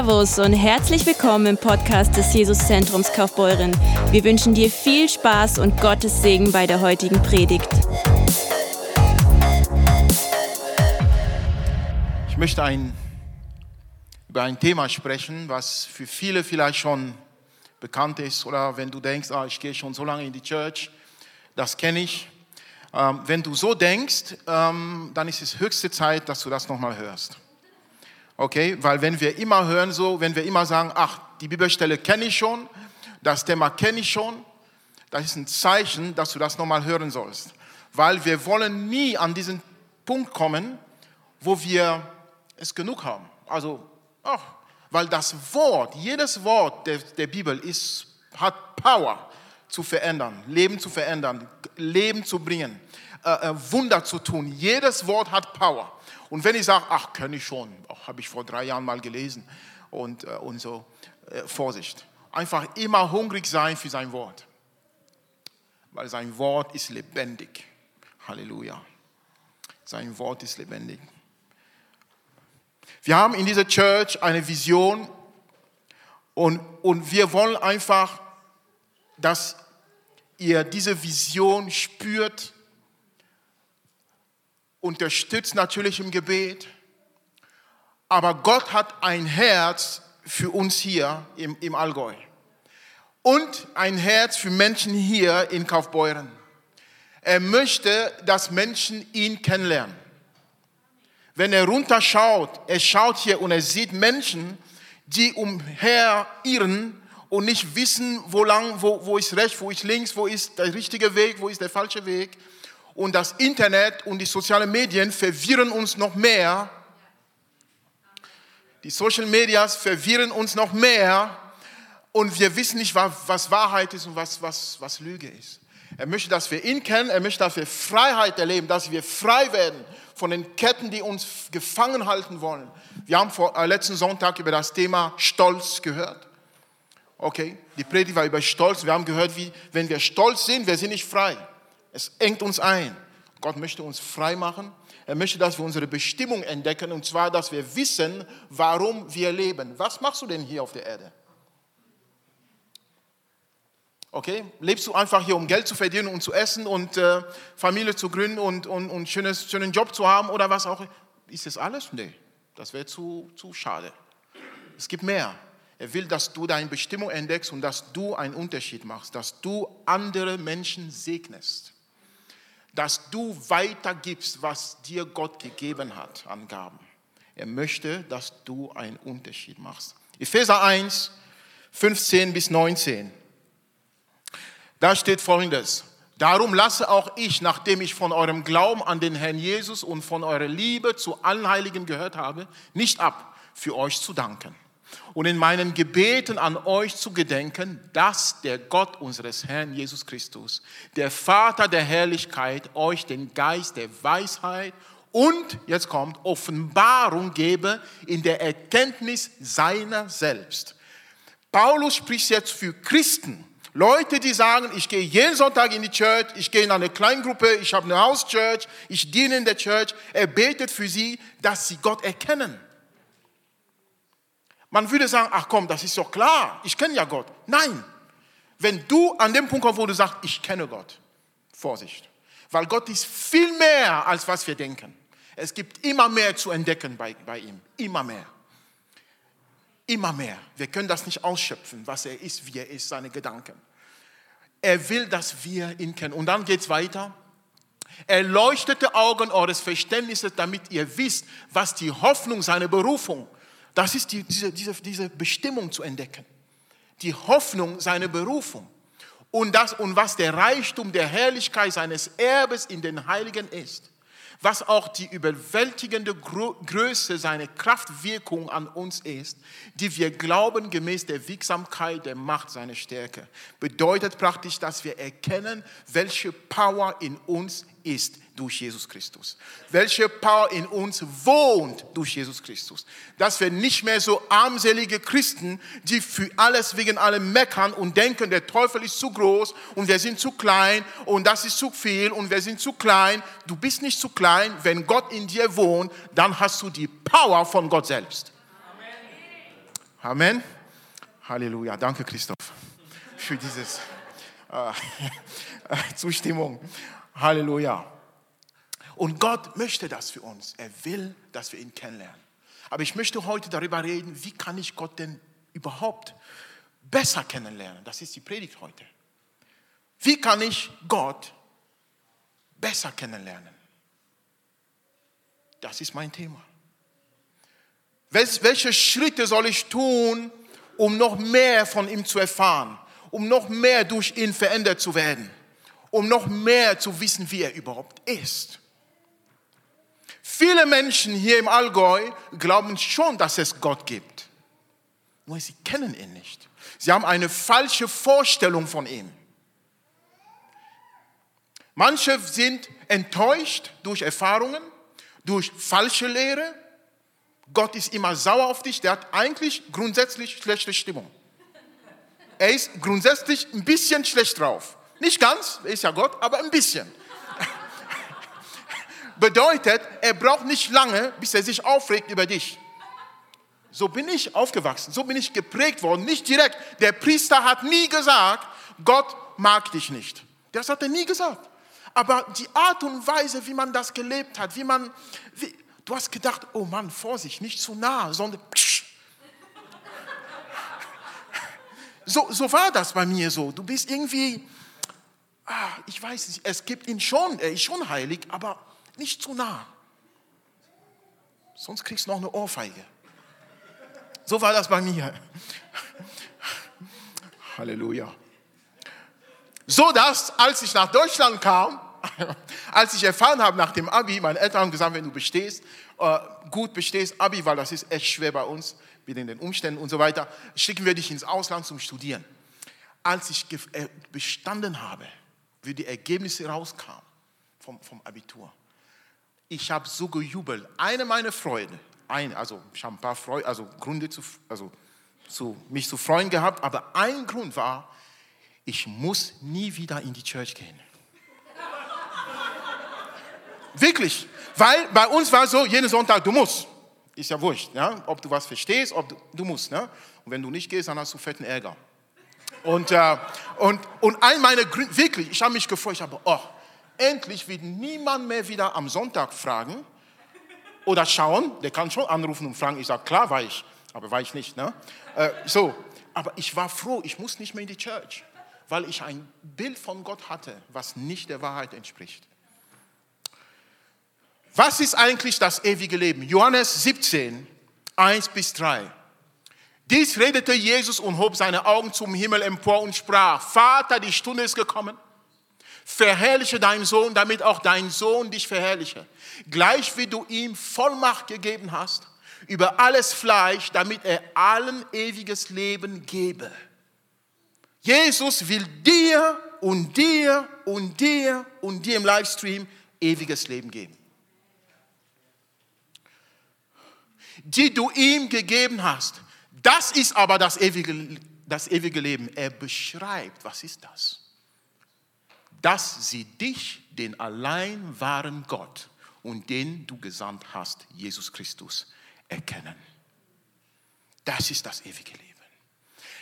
Servus und herzlich willkommen im Podcast des Jesuszentrums Kaufbeuren. Wir wünschen dir viel Spaß und Gottes Segen bei der heutigen Predigt. Ich möchte ein, über ein Thema sprechen, was für viele vielleicht schon bekannt ist oder wenn du denkst, ah, ich gehe schon so lange in die Church, das kenne ich. Ähm, wenn du so denkst, ähm, dann ist es höchste Zeit, dass du das nochmal hörst. Okay, weil wenn wir immer hören so, wenn wir immer sagen, ach, die Bibelstelle kenne ich schon, das Thema kenne ich schon, das ist ein Zeichen, dass du das nochmal hören sollst. Weil wir wollen nie an diesen Punkt kommen, wo wir es genug haben. Also, ach, weil das Wort, jedes Wort der, der Bibel ist, hat Power zu verändern, Leben zu verändern, Leben zu bringen, äh, äh Wunder zu tun. Jedes Wort hat Power. Und wenn ich sage, ach, kenne ich schon, habe ich vor drei Jahren mal gelesen und, äh, und so, äh, Vorsicht. Einfach immer hungrig sein für sein Wort. Weil sein Wort ist lebendig. Halleluja. Sein Wort ist lebendig. Wir haben in dieser Church eine Vision und, und wir wollen einfach, dass ihr diese Vision spürt unterstützt natürlich im Gebet. Aber Gott hat ein Herz für uns hier im, im Allgäu und ein Herz für Menschen hier in Kaufbeuren. Er möchte, dass Menschen ihn kennenlernen. Wenn er runterschaut, er schaut hier und er sieht Menschen, die umherirren und nicht wissen, wo lang, wo, wo ist rechts, wo ist links, wo ist der richtige Weg, wo ist der falsche Weg und das Internet und die sozialen Medien verwirren uns noch mehr. Die Social Medias verwirren uns noch mehr und wir wissen nicht, was Wahrheit ist und was, was, was Lüge ist. Er möchte, dass wir ihn kennen, er möchte, dass wir Freiheit erleben, dass wir frei werden von den Ketten, die uns gefangen halten wollen. Wir haben vor, äh, letzten Sonntag über das Thema Stolz gehört. Okay, die Predigt war über Stolz. Wir haben gehört, wie, wenn wir stolz sind, wir sind nicht frei. Es engt uns ein. Gott möchte uns frei machen. Er möchte, dass wir unsere Bestimmung entdecken und zwar, dass wir wissen, warum wir leben. Was machst du denn hier auf der Erde? Okay, lebst du einfach hier, um Geld zu verdienen und zu essen und äh, Familie zu gründen und, und, und schönen Job zu haben oder was auch? Ist das alles? Nee, das wäre zu, zu schade. Es gibt mehr. Er will, dass du deine Bestimmung entdeckst und dass du einen Unterschied machst, dass du andere Menschen segnest dass du weitergibst, was dir Gott gegeben hat an Gaben. Er möchte, dass du einen Unterschied machst. Epheser 1, 15 bis 19. Da steht folgendes. Darum lasse auch ich, nachdem ich von eurem Glauben an den Herrn Jesus und von eurer Liebe zu allen Heiligen gehört habe, nicht ab, für euch zu danken und in meinen Gebeten an euch zu gedenken, dass der Gott unseres Herrn Jesus Christus, der Vater der Herrlichkeit, euch den Geist der Weisheit und, jetzt kommt, Offenbarung gebe in der Erkenntnis seiner selbst. Paulus spricht jetzt für Christen, Leute, die sagen, ich gehe jeden Sonntag in die Church, ich gehe in eine Kleingruppe, ich habe eine Hauschurch, ich diene in der Church. Er betet für sie, dass sie Gott erkennen. Man würde sagen, ach komm, das ist doch klar, ich kenne ja Gott. Nein, wenn du an dem Punkt kommst, wo du sagst, ich kenne Gott, Vorsicht. Weil Gott ist viel mehr, als was wir denken. Es gibt immer mehr zu entdecken bei, bei ihm, immer mehr. Immer mehr. Wir können das nicht ausschöpfen, was er ist, wie er ist, seine Gedanken. Er will, dass wir ihn kennen. Und dann geht es weiter. Erleuchtete Augen eures Verständnisses, damit ihr wisst, was die Hoffnung, seine Berufung ist das ist die, diese, diese, diese Bestimmung zu entdecken. Die Hoffnung, seine Berufung. Und, das, und was der Reichtum der Herrlichkeit seines Erbes in den Heiligen ist. Was auch die überwältigende Größe seiner Kraftwirkung an uns ist, die wir glauben gemäß der Wirksamkeit der Macht seiner Stärke. Bedeutet praktisch, dass wir erkennen, welche Power in uns ist durch Jesus Christus. Welche Power in uns wohnt durch Jesus Christus. Dass wir nicht mehr so armselige Christen, die für alles wegen allem meckern und denken, der Teufel ist zu groß und wir sind zu klein und das ist zu viel und wir sind zu klein. Du bist nicht zu klein. Wenn Gott in dir wohnt, dann hast du die Power von Gott selbst. Amen. Halleluja. Danke, Christoph, für diese äh, Zustimmung. Halleluja. Und Gott möchte das für uns. Er will, dass wir ihn kennenlernen. Aber ich möchte heute darüber reden, wie kann ich Gott denn überhaupt besser kennenlernen? Das ist die Predigt heute. Wie kann ich Gott besser kennenlernen? Das ist mein Thema. Welche Schritte soll ich tun, um noch mehr von ihm zu erfahren, um noch mehr durch ihn verändert zu werden, um noch mehr zu wissen, wie er überhaupt ist? Viele Menschen hier im Allgäu glauben schon, dass es Gott gibt. Nur sie kennen ihn nicht. Sie haben eine falsche Vorstellung von ihm. Manche sind enttäuscht durch Erfahrungen, durch falsche Lehre. Gott ist immer sauer auf dich. Der hat eigentlich grundsätzlich schlechte Stimmung. Er ist grundsätzlich ein bisschen schlecht drauf. Nicht ganz, ist ja Gott, aber ein bisschen. Bedeutet, er braucht nicht lange, bis er sich aufregt über dich. So bin ich aufgewachsen, so bin ich geprägt worden, nicht direkt. Der Priester hat nie gesagt, Gott mag dich nicht. Das hat er nie gesagt. Aber die Art und Weise, wie man das gelebt hat, wie man, wie, du hast gedacht, oh Mann, Vorsicht, nicht zu nah, sondern. So, so war das bei mir so. Du bist irgendwie, ah, ich weiß nicht, es gibt ihn schon, er ist schon heilig, aber nicht zu nah. Sonst kriegst du noch eine Ohrfeige. So war das bei mir. Halleluja. So dass, als ich nach Deutschland kam, als ich erfahren habe nach dem Abi, meine Eltern haben gesagt, wenn du bestehst, äh, gut bestehst, Abi, weil das ist echt schwer bei uns, wegen den Umständen und so weiter, schicken wir dich ins Ausland zum Studieren. Als ich äh, bestanden habe, wie die Ergebnisse rauskamen vom, vom Abitur, ich habe so gejubelt. Eine meiner Freunde, ein, also ich habe ein paar Freude, also Gründe zu, also zu, mich zu freuen gehabt, aber ein Grund war, ich muss nie wieder in die Church gehen. Wirklich, weil bei uns war so, jeden Sonntag, du musst. Ist ja wurscht, ja? ob du was verstehst, ob du, du musst. Ne? Und wenn du nicht gehst, dann hast du fetten Ärger. Und, äh, und, und ein meiner Gründe, wirklich, ich habe mich gefreut, ich habe, oh, endlich wird niemand mehr wieder am Sonntag fragen oder schauen. Der kann schon anrufen und fragen. Ich sage, klar war ich, aber war ich nicht. Ne? Äh, so, aber ich war froh, ich muss nicht mehr in die Church, weil ich ein Bild von Gott hatte, was nicht der Wahrheit entspricht. Was ist eigentlich das ewige Leben? Johannes 17, 1 bis 3. Dies redete Jesus und hob seine Augen zum Himmel empor und sprach, Vater, die Stunde ist gekommen Verherrliche deinen Sohn, damit auch dein Sohn dich verherrliche. Gleich wie du ihm Vollmacht gegeben hast über alles Fleisch, damit er allen ewiges Leben gebe. Jesus will dir und dir und dir und dir im Livestream ewiges Leben geben. Die du ihm gegeben hast. Das ist aber das ewige, das ewige Leben. Er beschreibt, was ist das? dass sie dich, den allein wahren Gott und den du gesandt hast, Jesus Christus, erkennen. Das ist das ewige Leben.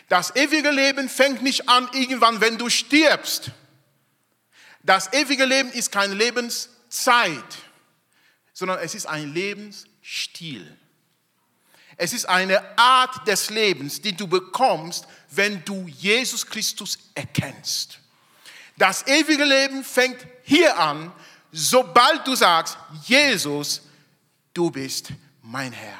Das ewige Leben fängt nicht an irgendwann, wenn du stirbst. Das ewige Leben ist keine Lebenszeit, sondern es ist ein Lebensstil. Es ist eine Art des Lebens, die du bekommst, wenn du Jesus Christus erkennst. Das ewige Leben fängt hier an, sobald du sagst, Jesus, du bist mein Herr.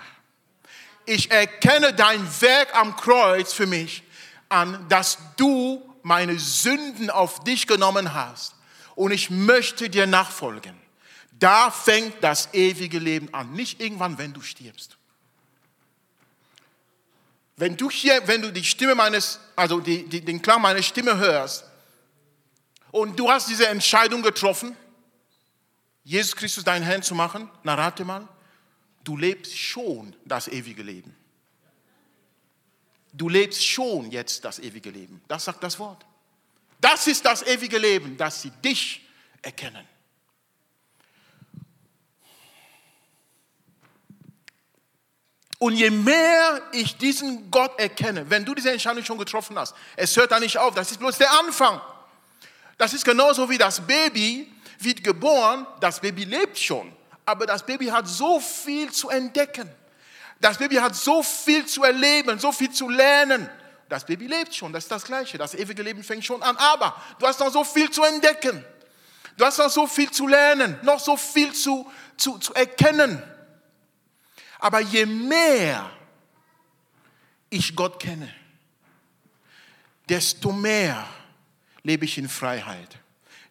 Ich erkenne dein Werk am Kreuz für mich an, dass du meine Sünden auf dich genommen hast und ich möchte dir nachfolgen. Da fängt das ewige Leben an, nicht irgendwann, wenn du stirbst. Wenn du hier, wenn du die Stimme meines, also die, die, den Klang meiner Stimme hörst, und du hast diese Entscheidung getroffen, Jesus Christus dein Herrn zu machen. Na rate mal, du lebst schon das ewige Leben. Du lebst schon jetzt das ewige Leben. Das sagt das Wort. Das ist das ewige Leben, dass sie dich erkennen. Und je mehr ich diesen Gott erkenne, wenn du diese Entscheidung schon getroffen hast, es hört da nicht auf, das ist bloß der Anfang. Das ist genauso wie das Baby wird geboren, das Baby lebt schon, aber das Baby hat so viel zu entdecken. Das Baby hat so viel zu erleben, so viel zu lernen. Das Baby lebt schon, das ist das Gleiche. Das ewige Leben fängt schon an, aber du hast noch so viel zu entdecken. Du hast noch so viel zu lernen, noch so viel zu, zu, zu erkennen. Aber je mehr ich Gott kenne, desto mehr lebe ich in Freiheit.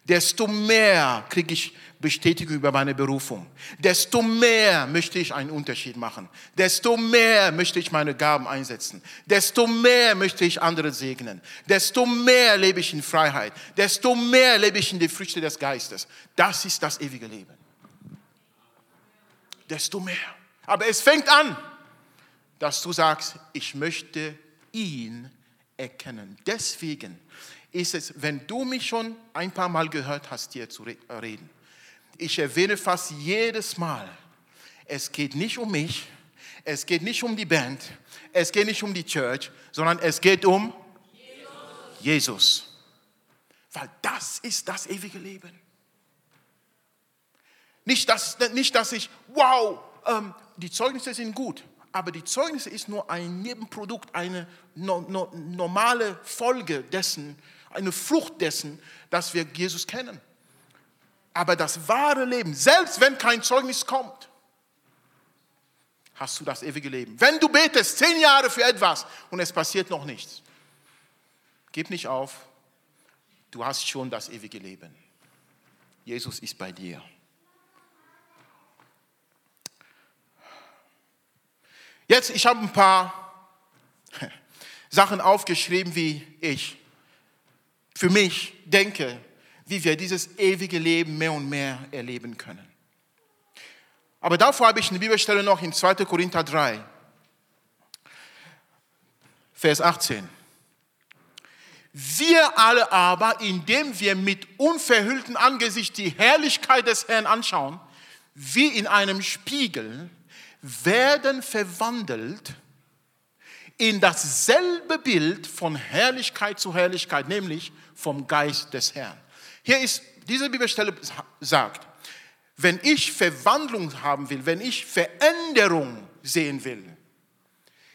Desto mehr kriege ich Bestätigung über meine Berufung. Desto mehr möchte ich einen Unterschied machen. Desto mehr möchte ich meine Gaben einsetzen. Desto mehr möchte ich andere segnen. Desto mehr lebe ich in Freiheit. Desto mehr lebe ich in die Früchte des Geistes. Das ist das ewige Leben. Desto mehr. Aber es fängt an, dass du sagst, ich möchte ihn erkennen. Deswegen ist es, wenn du mich schon ein paar Mal gehört hast, hier zu reden, ich erwähne fast jedes Mal, es geht nicht um mich, es geht nicht um die Band, es geht nicht um die Church, sondern es geht um Jesus. Jesus. Weil das ist das ewige Leben. Nicht, dass, nicht, dass ich, wow, ähm, die Zeugnisse sind gut, aber die Zeugnisse ist nur ein Nebenprodukt, eine no, no, normale Folge dessen, eine Frucht dessen, dass wir Jesus kennen. Aber das wahre Leben, selbst wenn kein Zeugnis kommt, hast du das ewige Leben. Wenn du betest zehn Jahre für etwas und es passiert noch nichts, gib nicht auf, du hast schon das ewige Leben. Jesus ist bei dir. Jetzt, ich habe ein paar Sachen aufgeschrieben, wie ich für mich denke, wie wir dieses ewige Leben mehr und mehr erleben können. Aber davor habe ich eine Bibelstelle noch in 2. Korinther 3, Vers 18. Wir alle aber, indem wir mit unverhülltem Angesicht die Herrlichkeit des Herrn anschauen, wie in einem Spiegel, werden verwandelt in dasselbe Bild von Herrlichkeit zu Herrlichkeit, nämlich vom Geist des Herrn. Hier ist, diese Bibelstelle sagt, wenn ich Verwandlung haben will, wenn ich Veränderung sehen will,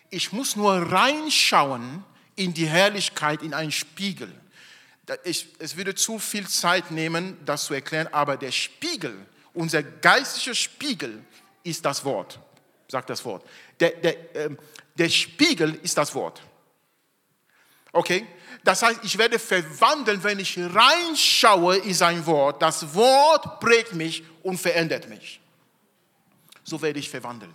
ich muss nur reinschauen in die Herrlichkeit, in einen Spiegel. Ich, es würde zu viel Zeit nehmen, das zu erklären, aber der Spiegel, unser geistlicher Spiegel ist das Wort sagt das Wort. Der, der, äh, der Spiegel ist das Wort. Okay? Das heißt, ich werde verwandeln, wenn ich reinschaue in sein Wort. Das Wort prägt mich und verändert mich. So werde ich verwandelt.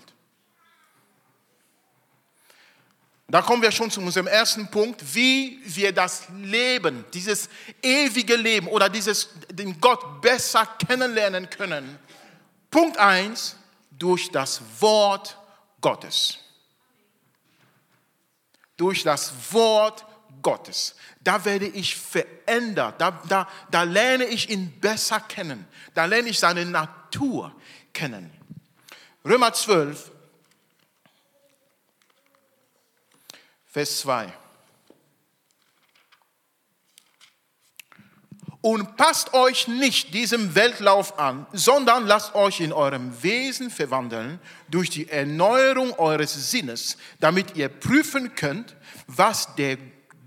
Da kommen wir schon zu unserem ersten Punkt, wie wir das Leben, dieses ewige Leben oder dieses, den Gott besser kennenlernen können. Punkt 1, durch das Wort Gottes. Durch das Wort Gottes. Da werde ich verändert. Da, da, da lerne ich ihn besser kennen. Da lerne ich seine Natur kennen. Römer 12, Vers 2. Und passt euch nicht diesem Weltlauf an, sondern lasst euch in eurem Wesen verwandeln durch die Erneuerung eures Sinnes, damit ihr prüfen könnt, was der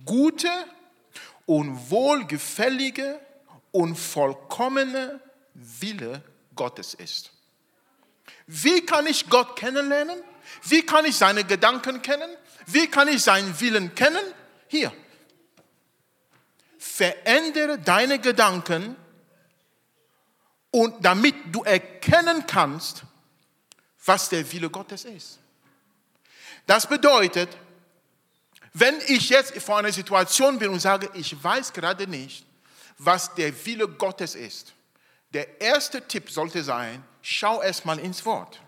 gute und wohlgefällige und vollkommene Wille Gottes ist. Wie kann ich Gott kennenlernen? Wie kann ich seine Gedanken kennen? Wie kann ich seinen Willen kennen? Hier, verändere deine Gedanken und damit du erkennen kannst, was der Wille Gottes ist. Das bedeutet, wenn ich jetzt vor einer Situation bin und sage, ich weiß gerade nicht, was der Wille Gottes ist, der erste Tipp sollte sein, schau erstmal ins Wort.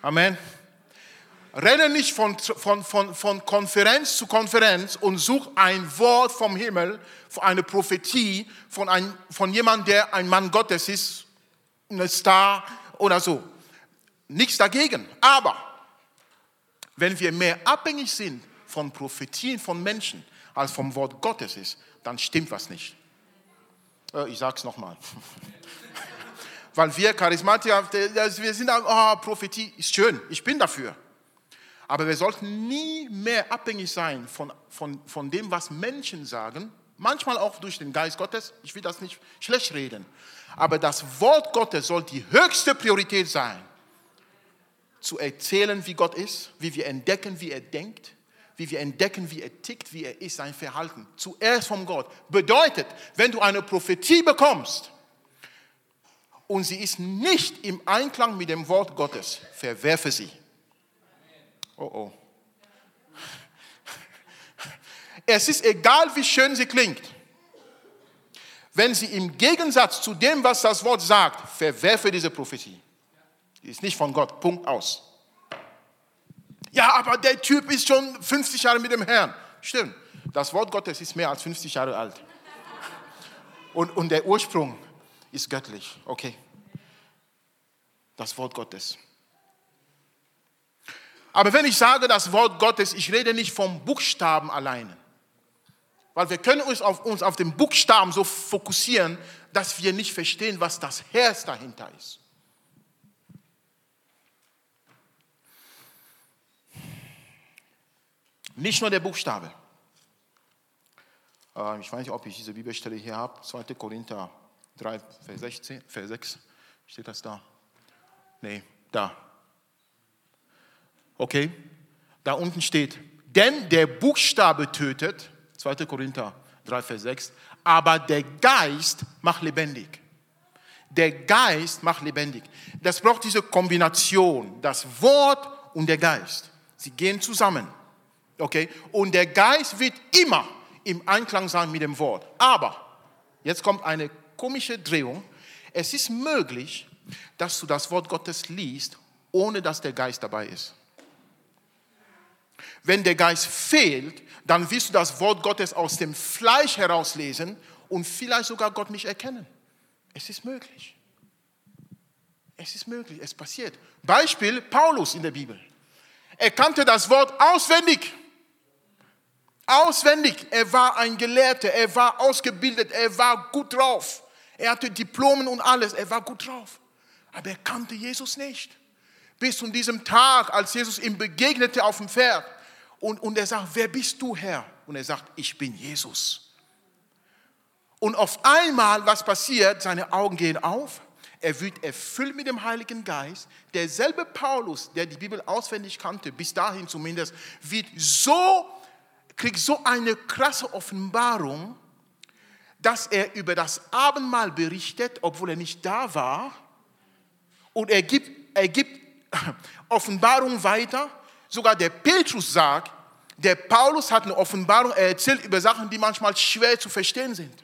Amen. Renne nicht von, von, von, von Konferenz zu Konferenz und such ein Wort vom Himmel, eine Prophetie von, ein, von jemandem, der ein Mann Gottes ist, ein Star oder so. nichts dagegen. Aber wenn wir mehr abhängig sind von Prophetien von Menschen als vom Wort Gottes ist, dann stimmt was nicht. Äh, ich sage es nochmal. Weil wir Charismatiker, wir sind, oh, Prophetie ist schön, ich bin dafür. Aber wir sollten nie mehr abhängig sein von, von, von dem, was Menschen sagen, manchmal auch durch den Geist Gottes. Ich will das nicht schlecht reden. Aber das Wort Gottes soll die höchste Priorität sein. Zu erzählen, wie Gott ist, wie wir entdecken, wie er denkt, wie wir entdecken, wie er tickt, wie er ist, sein Verhalten. Zuerst vom Gott. Bedeutet, wenn du eine Prophetie bekommst und sie ist nicht im Einklang mit dem Wort Gottes, verwerfe sie. Oh oh. Es ist egal, wie schön sie klingt. Wenn sie im Gegensatz zu dem, was das Wort sagt, verwerfe diese Prophetie. Die ist nicht von Gott. Punkt aus. Ja, aber der Typ ist schon 50 Jahre mit dem Herrn. Stimmt. Das Wort Gottes ist mehr als 50 Jahre alt. Und, und der Ursprung ist göttlich. Okay. Das Wort Gottes. Aber wenn ich sage das Wort Gottes, ich rede nicht vom Buchstaben alleine. Weil wir können uns auf, uns auf den Buchstaben so fokussieren, dass wir nicht verstehen, was das Herz dahinter ist. Nicht nur der Buchstabe. Äh, ich weiß nicht, ob ich diese Bibelstelle hier habe. 2. Korinther 3, Vers, 16, Vers 6. Steht das da? Nee, da. Okay, da unten steht, denn der Buchstabe tötet, 2. Korinther 3, Vers 6, aber der Geist macht lebendig. Der Geist macht lebendig. Das braucht diese Kombination, das Wort und der Geist. Sie gehen zusammen. Okay? Und der Geist wird immer im Einklang sein mit dem Wort. Aber, jetzt kommt eine komische Drehung. Es ist möglich, dass du das Wort Gottes liest, ohne dass der Geist dabei ist. Wenn der Geist fehlt, dann wirst du das Wort Gottes aus dem Fleisch herauslesen und vielleicht sogar Gott nicht erkennen. Es ist möglich. Es ist möglich, es passiert. Beispiel Paulus in der Bibel. Er kannte das Wort auswendig. Auswendig. Er war ein Gelehrter, er war ausgebildet, er war gut drauf. Er hatte Diplomen und alles, er war gut drauf. Aber er kannte Jesus nicht. Bis zu diesem Tag, als Jesus ihm begegnete auf dem Pferd. Und, und er sagt, wer bist du, Herr? Und er sagt, ich bin Jesus. Und auf einmal, was passiert? Seine Augen gehen auf. Er wird erfüllt mit dem Heiligen Geist. Derselbe Paulus, der die Bibel auswendig kannte, bis dahin zumindest, wird so, kriegt so eine krasse Offenbarung, dass er über das Abendmahl berichtet, obwohl er nicht da war. Und er gibt, er gibt Offenbarung weiter Sogar der Petrus sagt, der Paulus hat eine Offenbarung, er erzählt über Sachen, die manchmal schwer zu verstehen sind.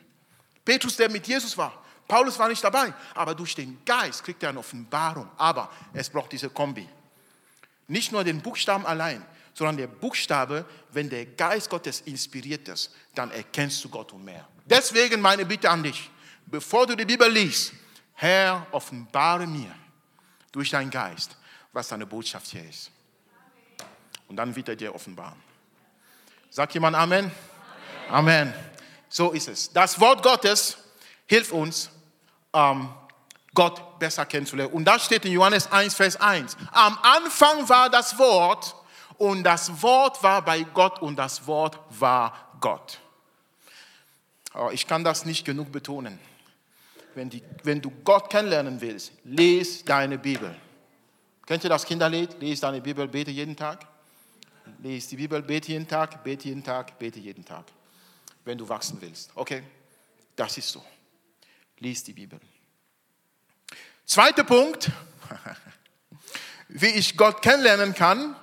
Petrus, der mit Jesus war. Paulus war nicht dabei, aber durch den Geist kriegt er eine Offenbarung. Aber es braucht diese Kombi. Nicht nur den Buchstaben allein, sondern der Buchstabe, wenn der Geist Gottes inspiriert ist, dann erkennst du Gott und mehr. Deswegen meine Bitte an dich, bevor du die Bibel liest, Herr, offenbare mir durch deinen Geist, was deine Botschaft hier ist. Und dann wird er dir offenbaren. Sagt jemand Amen? Amen? Amen. So ist es. Das Wort Gottes hilft uns, ähm, Gott besser kennenzulernen. Und das steht in Johannes 1, Vers 1. Am Anfang war das Wort und das Wort war bei Gott und das Wort war Gott. Oh, ich kann das nicht genug betonen. Wenn, die, wenn du Gott kennenlernen willst, lese deine Bibel. Kennt ihr das Kinderlied? Lese deine Bibel, bete jeden Tag. Lies die Bibel, bete jeden Tag, bete jeden Tag, bete jeden Tag. Wenn du wachsen willst. Okay? Das ist so. Lies die Bibel. Zweiter Punkt, wie ich Gott kennenlernen kann,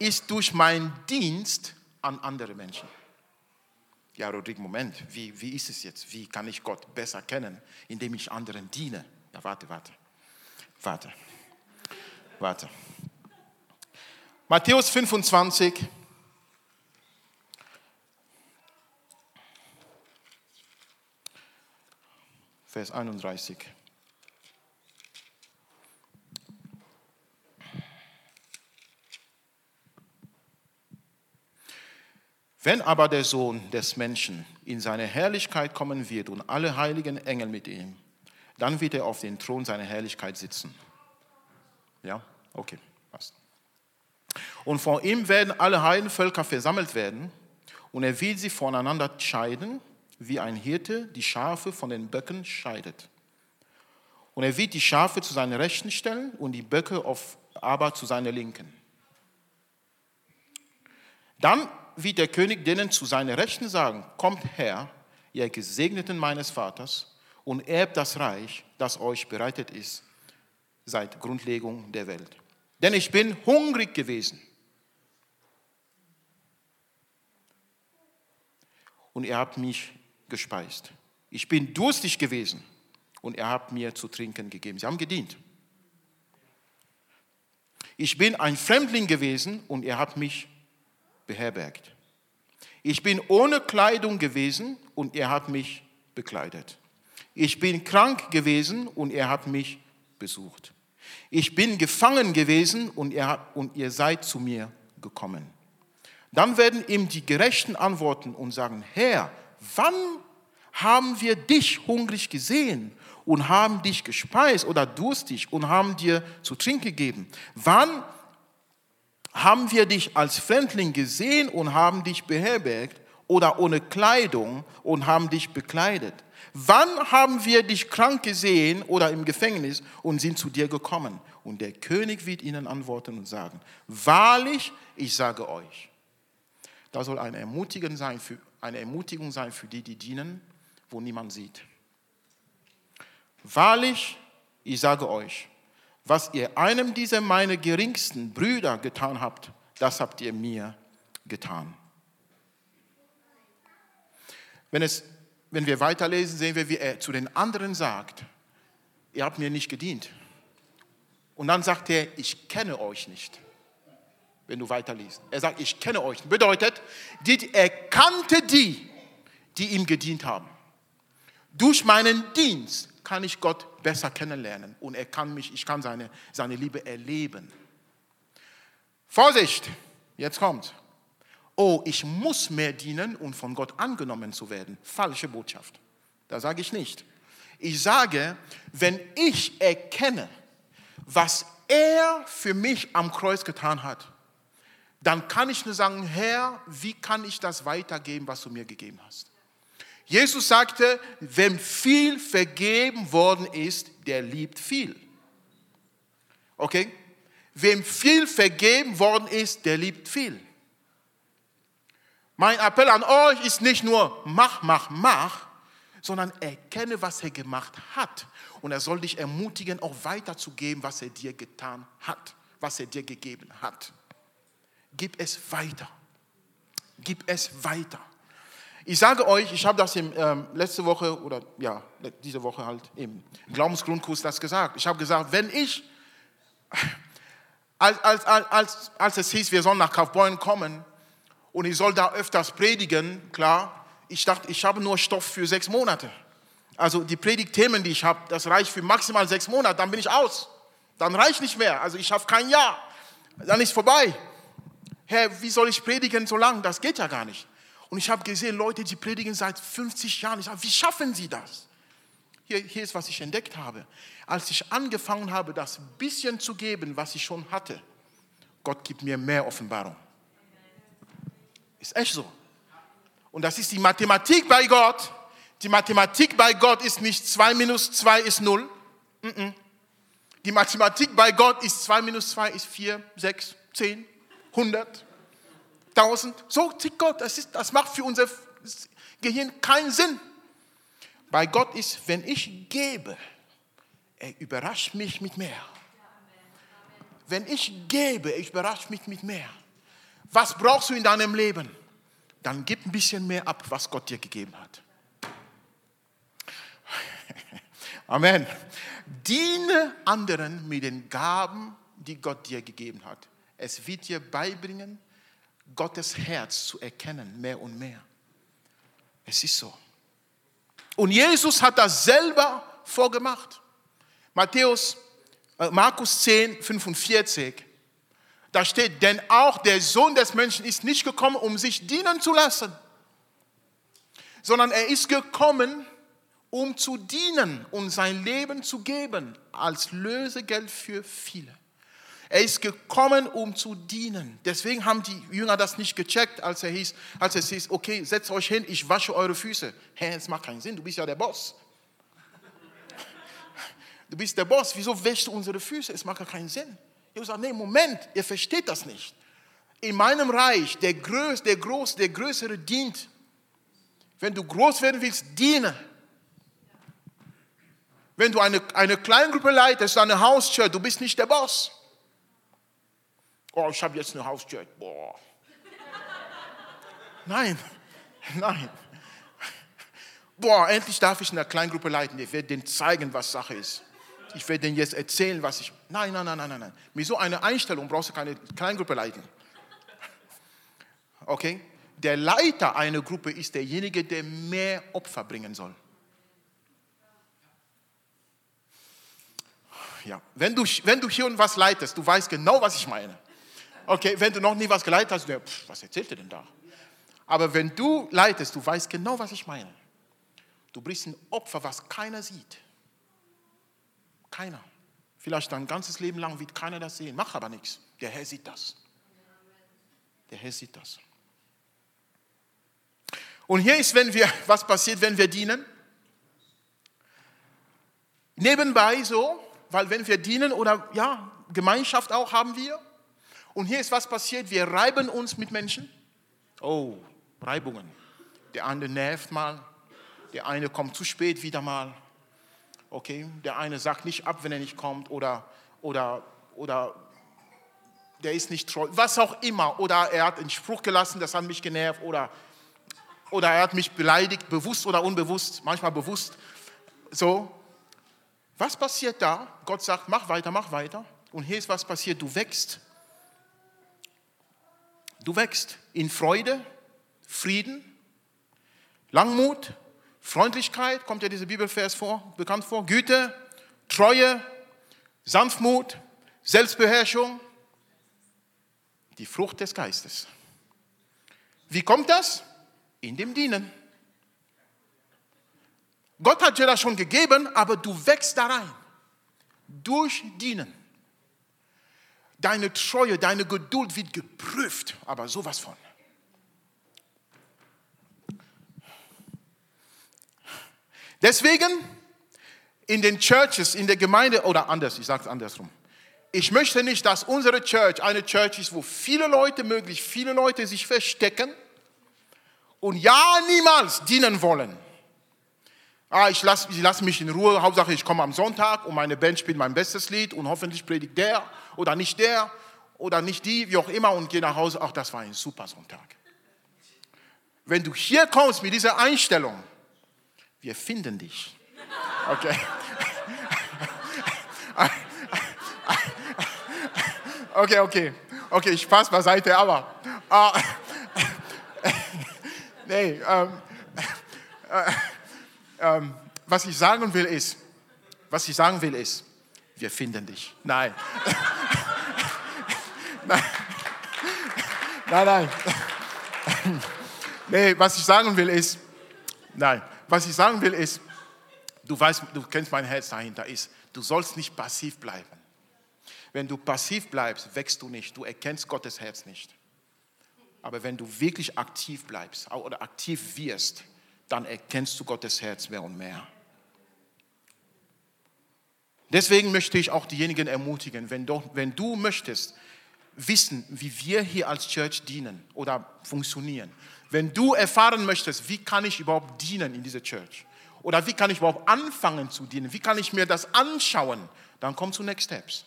ist durch meinen Dienst an andere Menschen. Ja, Rodrigo, Moment, wie, wie ist es jetzt? Wie kann ich Gott besser kennen, indem ich anderen diene? Ja, warte, warte, warte, Warte. Matthäus 25. Vers 31. Wenn aber der Sohn des Menschen in seine Herrlichkeit kommen wird und alle heiligen Engel mit ihm, dann wird er auf den Thron seiner Herrlichkeit sitzen. Ja? Okay, passt. Und vor ihm werden alle heiligen Völker versammelt werden und er wird sie voneinander scheiden, wie ein Hirte die Schafe von den Böcken scheidet. Und er wird die Schafe zu seiner Rechten stellen und die Böcke auf, aber zu seiner Linken. Dann wird der König denen zu seiner Rechten sagen, kommt her, ihr Gesegneten meines Vaters, und erbt das Reich, das euch bereitet ist seit Grundlegung der Welt. Denn ich bin hungrig gewesen. Und ihr habt mich gespeist. Ich bin durstig gewesen und ihr habt mir zu trinken gegeben. Sie haben gedient. Ich bin ein Fremdling gewesen und ihr habt mich beherbergt. Ich bin ohne Kleidung gewesen und ihr habt mich bekleidet. Ich bin krank gewesen und ihr habt mich besucht. Ich bin gefangen gewesen und ihr, und ihr seid zu mir gekommen. Dann werden ihm die Gerechten antworten und sagen, Herr, wann haben wir dich hungrig gesehen und haben dich gespeist oder durstig und haben dir zu trinken gegeben? Wann haben wir dich als Fremdling gesehen und haben dich beherbergt oder ohne Kleidung und haben dich bekleidet? Wann haben wir dich krank gesehen oder im Gefängnis und sind zu dir gekommen? Und der König wird ihnen antworten und sagen, wahrlich, ich sage euch. Da soll eine Ermutigung sein für, eine Ermutigung sein für die, die dienen, wo niemand sieht. Wahrlich, ich sage euch, was ihr einem dieser meine geringsten Brüder getan habt, das habt ihr mir getan. Wenn, es, wenn wir weiterlesen, sehen wir, wie er zu den anderen sagt, ihr habt mir nicht gedient. Und dann sagt er, ich kenne euch nicht, wenn du weiterliest. Er sagt, ich kenne euch. Bedeutet, die, er kannte die, die ihm gedient haben. Durch meinen Dienst kann ich Gott besser kennenlernen und er kann mich, ich kann seine, seine Liebe erleben. Vorsicht, jetzt kommt. Oh, ich muss mehr dienen, um von Gott angenommen zu werden. Falsche Botschaft. Da sage ich nicht. Ich sage, wenn ich erkenne, was er für mich am Kreuz getan hat, dann kann ich nur sagen, Herr, wie kann ich das weitergeben, was du mir gegeben hast? Jesus sagte, wem viel vergeben worden ist, der liebt viel. Okay? Wem viel vergeben worden ist, der liebt viel. Mein Appell an euch ist nicht nur mach, mach, mach, sondern erkenne, was er gemacht hat. Und er soll dich ermutigen, auch weiterzugeben, was er dir getan hat, was er dir gegeben hat. Gib es weiter. Gib es weiter. Ich sage euch, ich habe das im, ähm, letzte Woche oder ja, diese Woche halt im Glaubensgrundkurs das gesagt. Ich habe gesagt, wenn ich, als, als, als, als es hieß, wir sollen nach Kaufbeuren kommen und ich soll da öfters predigen, klar, ich dachte, ich habe nur Stoff für sechs Monate. Also die Predigtthemen, die ich habe, das reicht für maximal sechs Monate, dann bin ich aus. Dann reicht nicht mehr. Also ich habe kein Jahr. Dann ist vorbei. Herr, wie soll ich predigen so lange? Das geht ja gar nicht. Und ich habe gesehen, Leute, die predigen seit 50 Jahren. Ich sage, wie schaffen sie das? Hier, hier ist, was ich entdeckt habe. Als ich angefangen habe, das bisschen zu geben, was ich schon hatte, Gott gibt mir mehr Offenbarung. Ist echt so. Und das ist die Mathematik bei Gott. Die Mathematik bei Gott ist nicht 2 minus 2 ist 0. Die Mathematik bei Gott ist 2 minus 2 ist 4, 6, 10, 100 tausend. So tickt Gott. Das, ist, das macht für unser Gehirn keinen Sinn. Bei Gott ist, wenn ich gebe, er überrascht mich mit mehr. Wenn ich gebe, er überrascht mich mit mehr. Was brauchst du in deinem Leben? Dann gib ein bisschen mehr ab, was Gott dir gegeben hat. Amen. Diene anderen mit den Gaben, die Gott dir gegeben hat. Es wird dir beibringen, Gottes Herz zu erkennen, mehr und mehr. Es ist so. Und Jesus hat das selber vorgemacht. Matthäus, äh, Markus 10, 45. Da steht, denn auch der Sohn des Menschen ist nicht gekommen, um sich dienen zu lassen, sondern er ist gekommen, um zu dienen und sein Leben zu geben als Lösegeld für viele. Er ist gekommen, um zu dienen. Deswegen haben die Jünger das nicht gecheckt, als er hieß, als es hieß, okay, setzt euch hin, ich wasche eure Füße. Hä, es macht keinen Sinn, du bist ja der Boss. Du bist der Boss, wieso wäschst du unsere Füße? Es macht ja keinen Sinn. Ich sage, nee, Moment, ihr versteht das nicht. In meinem Reich, der, Größ, der, Groß, der Größere dient. Wenn du groß werden willst, diene. Wenn du eine, eine Kleingruppe leitest, eine Hauschurch, du bist nicht der Boss. Oh, ich habe jetzt eine Hauschurch. Boah. Nein, nein. Boah, endlich darf ich eine Kleingruppe leiten. Ich werde denen zeigen, was Sache ist. Ich werde denen jetzt erzählen, was ich. Nein, nein, nein, nein, nein. Mit so einer Einstellung brauchst du keine Kleingruppe leiten. Okay? Der Leiter einer Gruppe ist derjenige, der mehr Opfer bringen soll. Ja, wenn du, wenn du hier und was leitest, du weißt genau, was ich meine. Okay, wenn du noch nie was geleitet hast, pff, was erzählt er denn da? Aber wenn du leitest, du weißt genau, was ich meine. Du bringst ein Opfer, was keiner sieht. Keiner. Vielleicht dein ganzes Leben lang wird keiner das sehen. Mach aber nichts. Der Herr sieht das. Der Herr sieht das. Und hier ist, wenn wir, was passiert, wenn wir dienen. Nebenbei so, weil wenn wir dienen oder ja, Gemeinschaft auch haben wir. Und hier ist was passiert, wir reiben uns mit Menschen. Oh, Reibungen. Der eine nervt mal, der eine kommt zu spät wieder mal. Okay, der eine sagt nicht ab, wenn er nicht kommt oder, oder, oder der ist nicht treu, was auch immer. Oder er hat einen Spruch gelassen, das hat mich genervt oder, oder er hat mich beleidigt, bewusst oder unbewusst, manchmal bewusst. So, was passiert da? Gott sagt, mach weiter, mach weiter. Und hier ist was passiert, du wächst. Du wächst in Freude, Frieden, Langmut, Freundlichkeit, kommt ja dieser Bibelvers vor, bekannt vor, Güte, Treue, Sanftmut, Selbstbeherrschung, die Frucht des Geistes. Wie kommt das? In dem Dienen. Gott hat dir das schon gegeben, aber du wächst da rein. Durch Dienen. Deine Treue, deine Geduld wird geprüft, aber sowas von. Deswegen in den Churches, in der Gemeinde oder anders, ich sage es andersrum. Ich möchte nicht, dass unsere Church eine Church ist, wo viele Leute, möglich viele Leute sich verstecken und ja niemals dienen wollen. Ah, ich lasse lass mich in Ruhe, Hauptsache ich komme am Sonntag und meine Band spielt mein bestes Lied und hoffentlich predigt der oder nicht der oder nicht die, wie auch immer und gehe nach Hause. Ach, das war ein super Sonntag. Wenn du hier kommst mit dieser Einstellung, wir finden dich. Okay. Okay, okay. Okay, ich passe beiseite, aber. Uh, nee, ähm, äh, ähm, was ich sagen will ist, was ich sagen will ist, wir finden dich. Nein. nein. Nein, nein. nee, was ich sagen will ist, nein was ich sagen will ist, du weißt, du kennst mein Herz dahinter, ist, du sollst nicht passiv bleiben. Wenn du passiv bleibst, wächst du nicht, du erkennst Gottes Herz nicht. Aber wenn du wirklich aktiv bleibst oder aktiv wirst, dann erkennst du Gottes Herz mehr und mehr. Deswegen möchte ich auch diejenigen ermutigen, wenn du, wenn du möchtest wissen, wie wir hier als Church dienen oder funktionieren, wenn du erfahren möchtest, wie kann ich überhaupt dienen in dieser Church? Oder wie kann ich überhaupt anfangen zu dienen? Wie kann ich mir das anschauen? Dann komm zu Next Steps.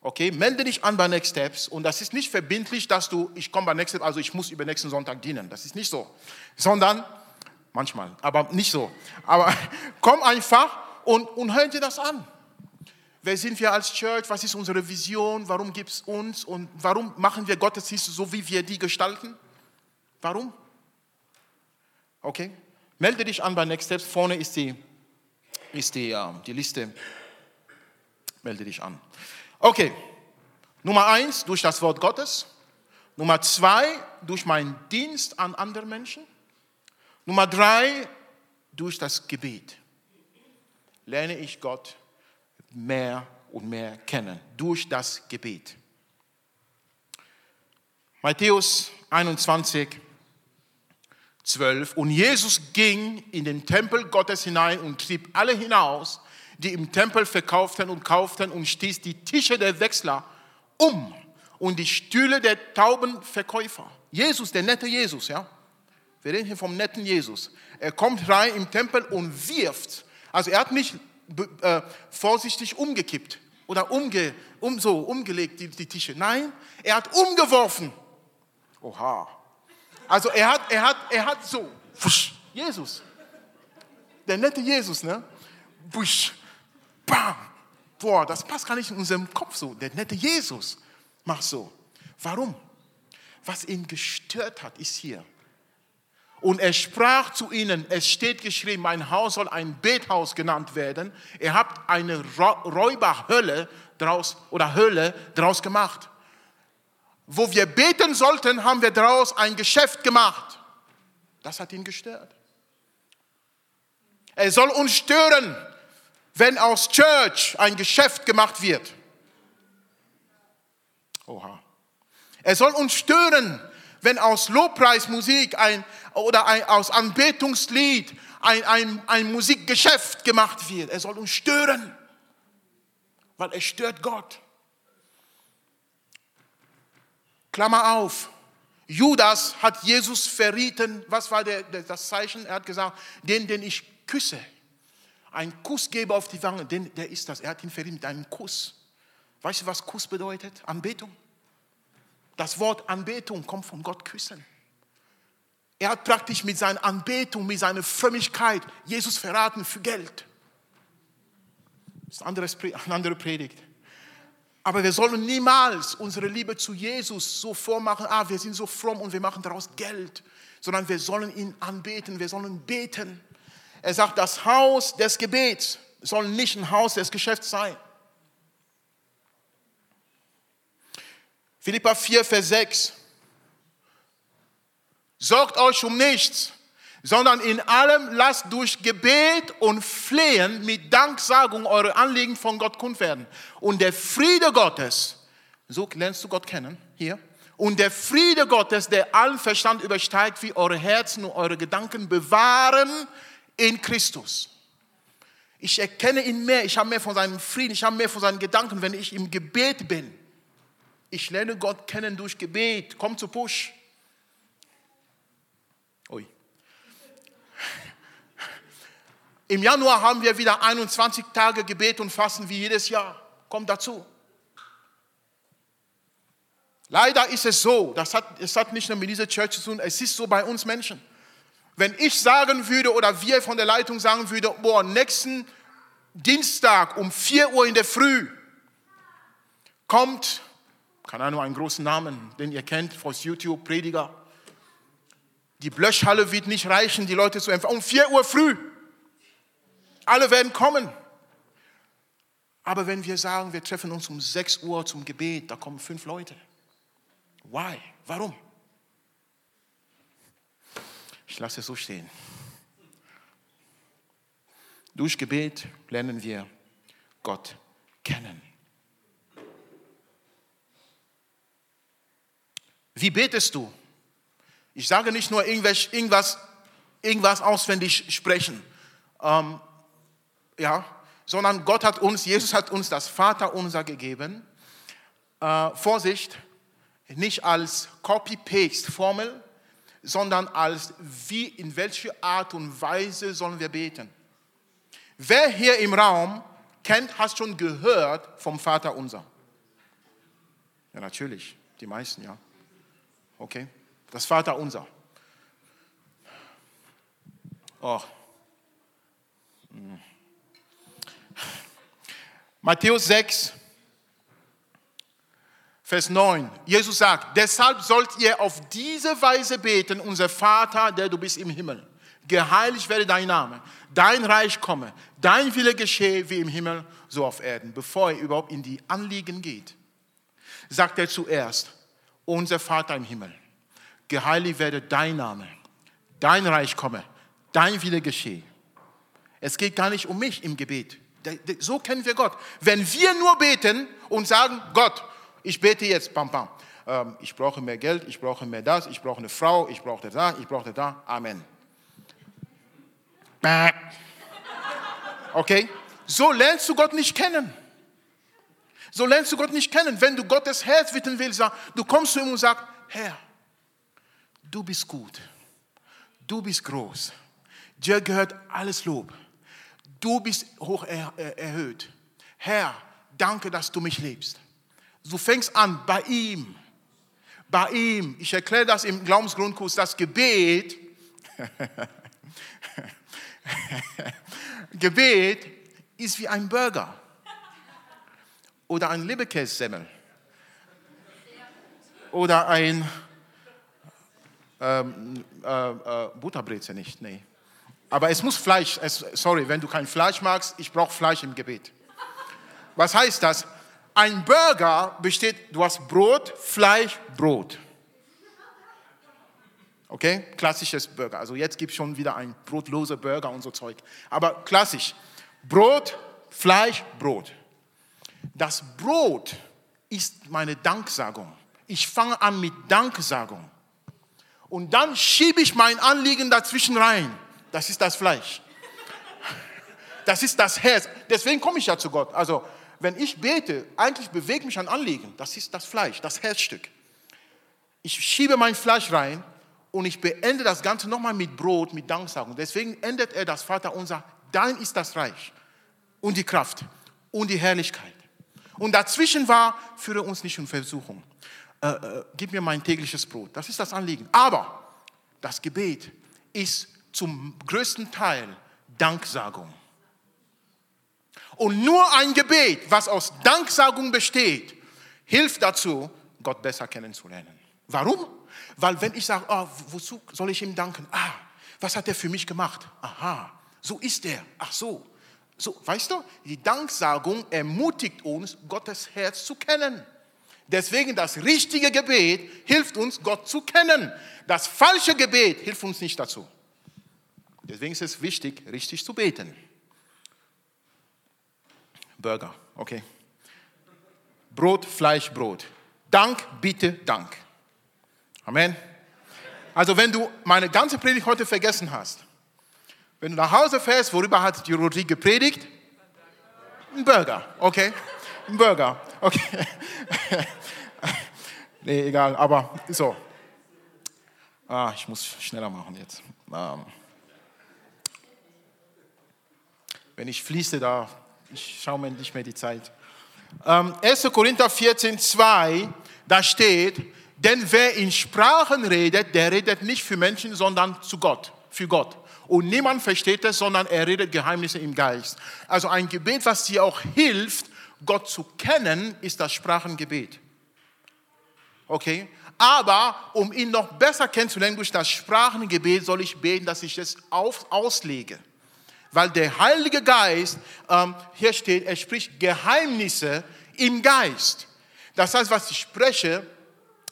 Okay, melde dich an bei Next Steps und das ist nicht verbindlich, dass du, ich komme bei Next Steps, also ich muss über nächsten Sonntag dienen. Das ist nicht so. Sondern, manchmal, aber nicht so. Aber komm einfach und, und hör dir das an. Wer sind wir als Church? Was ist unsere Vision? Warum gibt es uns? Und warum machen wir Gottesdienste so, wie wir die gestalten? Warum? Okay? Melde dich an bei Next Steps. Vorne ist die, ist die, uh, die Liste. Melde dich an. Okay. Nummer eins, durch das Wort Gottes. Nummer zwei, durch meinen Dienst an anderen Menschen. Nummer drei, durch das Gebet. Lerne ich Gott mehr und mehr kennen. Durch das Gebet. Matthäus 21, 12. Und Jesus ging in den Tempel Gottes hinein und trieb alle hinaus, die im Tempel verkauften und kauften und stieß die Tische der Wechsler um und die Stühle der Taubenverkäufer. Jesus, der nette Jesus, ja. Wir reden hier vom netten Jesus. Er kommt rein im Tempel und wirft. Also er hat nicht äh, vorsichtig umgekippt oder umge, um, so umgelegt die, die Tische. Nein, er hat umgeworfen. Oha. Also er hat, er hat, er hat so, wusch, Jesus, der nette Jesus, ne? Wusch, bam. Boah, das passt gar nicht in unserem Kopf so. Der nette Jesus macht so. Warum? Was ihn gestört hat, ist hier. Und er sprach zu ihnen, es steht geschrieben, mein Haus soll ein Bethaus genannt werden. Ihr habt eine Räuberhölle draus oder Hölle draus gemacht. Wo wir beten sollten, haben wir daraus ein Geschäft gemacht. Das hat ihn gestört. Er soll uns stören, wenn aus Church ein Geschäft gemacht wird. Oha. Er soll uns stören, wenn aus Lobpreismusik ein, oder ein, aus Anbetungslied ein, ein, ein Musikgeschäft gemacht wird. Er soll uns stören, weil er stört Gott. Klammer auf. Judas hat Jesus verrieten. Was war der, der, das Zeichen? Er hat gesagt, den, den ich küsse, ein Kuss gebe auf die Wange, den, der ist das. Er hat ihn verrieten mit einem Kuss. Weißt du, was Kuss bedeutet? Anbetung. Das Wort Anbetung kommt von Gott küssen. Er hat praktisch mit seiner Anbetung, mit seiner Frömmigkeit Jesus verraten für Geld. Das ist eine andere Predigt. Aber wir sollen niemals unsere Liebe zu Jesus so vormachen, ah, wir sind so fromm und wir machen daraus Geld, sondern wir sollen ihn anbeten, wir sollen beten. Er sagt, das Haus des Gebets soll nicht ein Haus des Geschäfts sein. Philippa 4, Vers 6. Sorgt euch um nichts, sondern in allem lasst durch Gebet und Flehen mit Danksagung eure Anliegen von Gott kund werden. Und der Friede Gottes, so lernst du Gott kennen, hier, und der Friede Gottes, der allen Verstand übersteigt, wie eure Herzen und eure Gedanken bewahren in Christus. Ich erkenne ihn mehr, ich habe mehr von seinem Frieden, ich habe mehr von seinen Gedanken, wenn ich im Gebet bin. Ich lerne Gott kennen durch Gebet. Komm zu Push. Im Januar haben wir wieder 21 Tage Gebet und Fasten wie jedes Jahr. Kommt dazu. Leider ist es so, das hat, es hat nicht nur mit dieser Church zu tun, es ist so bei uns Menschen. Wenn ich sagen würde oder wir von der Leitung sagen würden, boah, nächsten Dienstag um 4 Uhr in der Früh kommt, keine Ahnung, einen großen Namen, den ihr kennt aus YouTube, Prediger. Die Blöschhalle wird nicht reichen, die Leute zu empfangen. Um 4 Uhr früh. Alle werden kommen. Aber wenn wir sagen, wir treffen uns um 6 Uhr zum Gebet, da kommen fünf Leute. Why? Warum? Ich lasse es so stehen. Durch Gebet lernen wir Gott kennen. Wie betest du? Ich sage nicht nur irgendwas, irgendwas auswendig sprechen. Ähm, ja, sondern Gott hat uns, Jesus hat uns das Vaterunser gegeben. Äh, Vorsicht, nicht als Copy-Paste-Formel, sondern als wie, in welcher Art und Weise sollen wir beten. Wer hier im Raum kennt, hast schon gehört vom Vaterunser. Ja, natürlich, die meisten, ja. Okay, das Vaterunser. Oh. Hm. Matthäus 6, Vers 9. Jesus sagt, deshalb sollt ihr auf diese Weise beten, unser Vater, der du bist im Himmel. Geheiligt werde dein Name, dein Reich komme, dein Wille geschehe wie im Himmel, so auf Erden, bevor ihr überhaupt in die Anliegen geht. sagt er zuerst, unser Vater im Himmel, geheiligt werde dein Name, dein Reich komme, dein Wille geschehe. Es geht gar nicht um mich im Gebet. So kennen wir Gott. Wenn wir nur beten und sagen, Gott, ich bete jetzt, pam, pam, ähm, ich brauche mehr Geld, ich brauche mehr das, ich brauche eine Frau, ich brauche da, ich brauche da, Amen. Okay? So lernst du Gott nicht kennen. So lernst du Gott nicht kennen. Wenn du Gottes Herz wissen willst, du kommst zu ihm und sagst, Herr, du bist gut, du bist groß, dir gehört alles Lob, du bist hoch erhöht. Herr, danke, dass du mich liebst. Du fängst an bei ihm, bei ihm. Ich erkläre das im Glaubensgrundkurs, das Gebet. Gebet ist wie ein Burger oder ein Leberkässemmel oder ein ähm, äh, äh, Butterbrezel nicht, nee. Aber es muss Fleisch, es, sorry, wenn du kein Fleisch magst, ich brauche Fleisch im Gebet. Was heißt das? Ein Burger besteht, du hast Brot, Fleisch, Brot. Okay, klassisches Burger. Also jetzt gibt es schon wieder ein brotloser Burger und so Zeug. Aber klassisch. Brot, Fleisch, Brot. Das Brot ist meine Danksagung. Ich fange an mit Danksagung. Und dann schiebe ich mein Anliegen dazwischen rein. Das ist das Fleisch. Das ist das Herz. Deswegen komme ich ja zu Gott. Also, wenn ich bete, eigentlich bewegt mich ein Anliegen. Das ist das Fleisch, das Herzstück. Ich schiebe mein Fleisch rein und ich beende das Ganze nochmal mit Brot, mit Danksagung. Deswegen endet er das Vater unser, dein ist das Reich und die Kraft und die Herrlichkeit. Und dazwischen war, führe uns nicht in Versuchung. Äh, äh, gib mir mein tägliches Brot. Das ist das Anliegen. Aber das Gebet ist zum größten Teil Danksagung. Und nur ein Gebet, was aus Danksagung besteht, hilft dazu, Gott besser kennenzulernen. Warum? Weil wenn ich sage, oh, wozu soll ich ihm danken? Ah, was hat er für mich gemacht? Aha, so ist er. Ach so. So, weißt du, die Danksagung ermutigt uns, Gottes Herz zu kennen. Deswegen das richtige Gebet hilft uns, Gott zu kennen. Das falsche Gebet hilft uns nicht dazu. Deswegen ist es wichtig, richtig zu beten. Burger, okay. Brot, Fleisch, Brot. Dank, bitte, Dank. Amen. Also wenn du meine ganze Predigt heute vergessen hast, wenn du nach Hause fährst, worüber hat die Rodrigue gepredigt? Ein Burger, okay? Ein Burger, okay. nee, egal, aber so. Ah, ich muss schneller machen jetzt. Ähm, wenn ich fließe, da, ich schaue mir nicht mehr die Zeit. Ähm, 1. Korinther 14, 2, da steht, denn wer in Sprachen redet, der redet nicht für Menschen, sondern zu Gott, für Gott. Und niemand versteht es, sondern er redet Geheimnisse im Geist. Also ein Gebet, was dir auch hilft, Gott zu kennen, ist das Sprachengebet. Okay? Aber um ihn noch besser kennenzulernen durch das Sprachengebet, soll ich beten, dass ich es auf, auslege. Weil der Heilige Geist, ähm, hier steht, er spricht Geheimnisse im Geist. Das heißt, was ich spreche,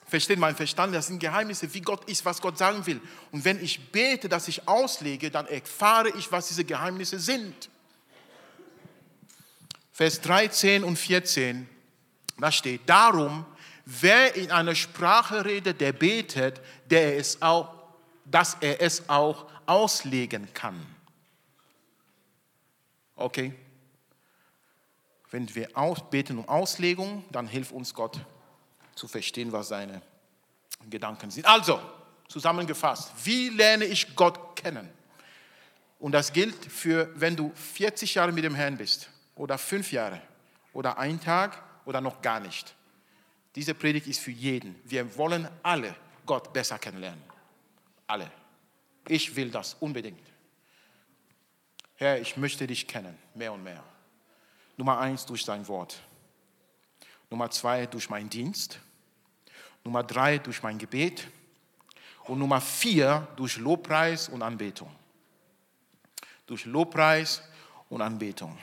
versteht mein Verstand, das sind Geheimnisse, wie Gott ist, was Gott sagen will. Und wenn ich bete, dass ich auslege, dann erfahre ich, was diese Geheimnisse sind. Vers 13 und 14, da steht, darum, wer in einer Sprache redet, der betet, der es auch, dass er es auch auslegen kann. Okay? Wenn wir beten um Auslegung, dann hilft uns Gott zu verstehen, was seine Gedanken sind. Also, zusammengefasst, wie lerne ich Gott kennen? Und das gilt für, wenn du 40 Jahre mit dem Herrn bist oder fünf Jahre oder ein Tag oder noch gar nicht. Diese Predigt ist für jeden. Wir wollen alle Gott besser kennenlernen. Alle. Ich will das unbedingt. Herr, ich möchte dich kennen, mehr und mehr. Nummer eins durch dein Wort. Nummer zwei durch meinen Dienst. Nummer drei durch mein Gebet. Und Nummer vier durch Lobpreis und Anbetung. Durch Lobpreis und Anbetung.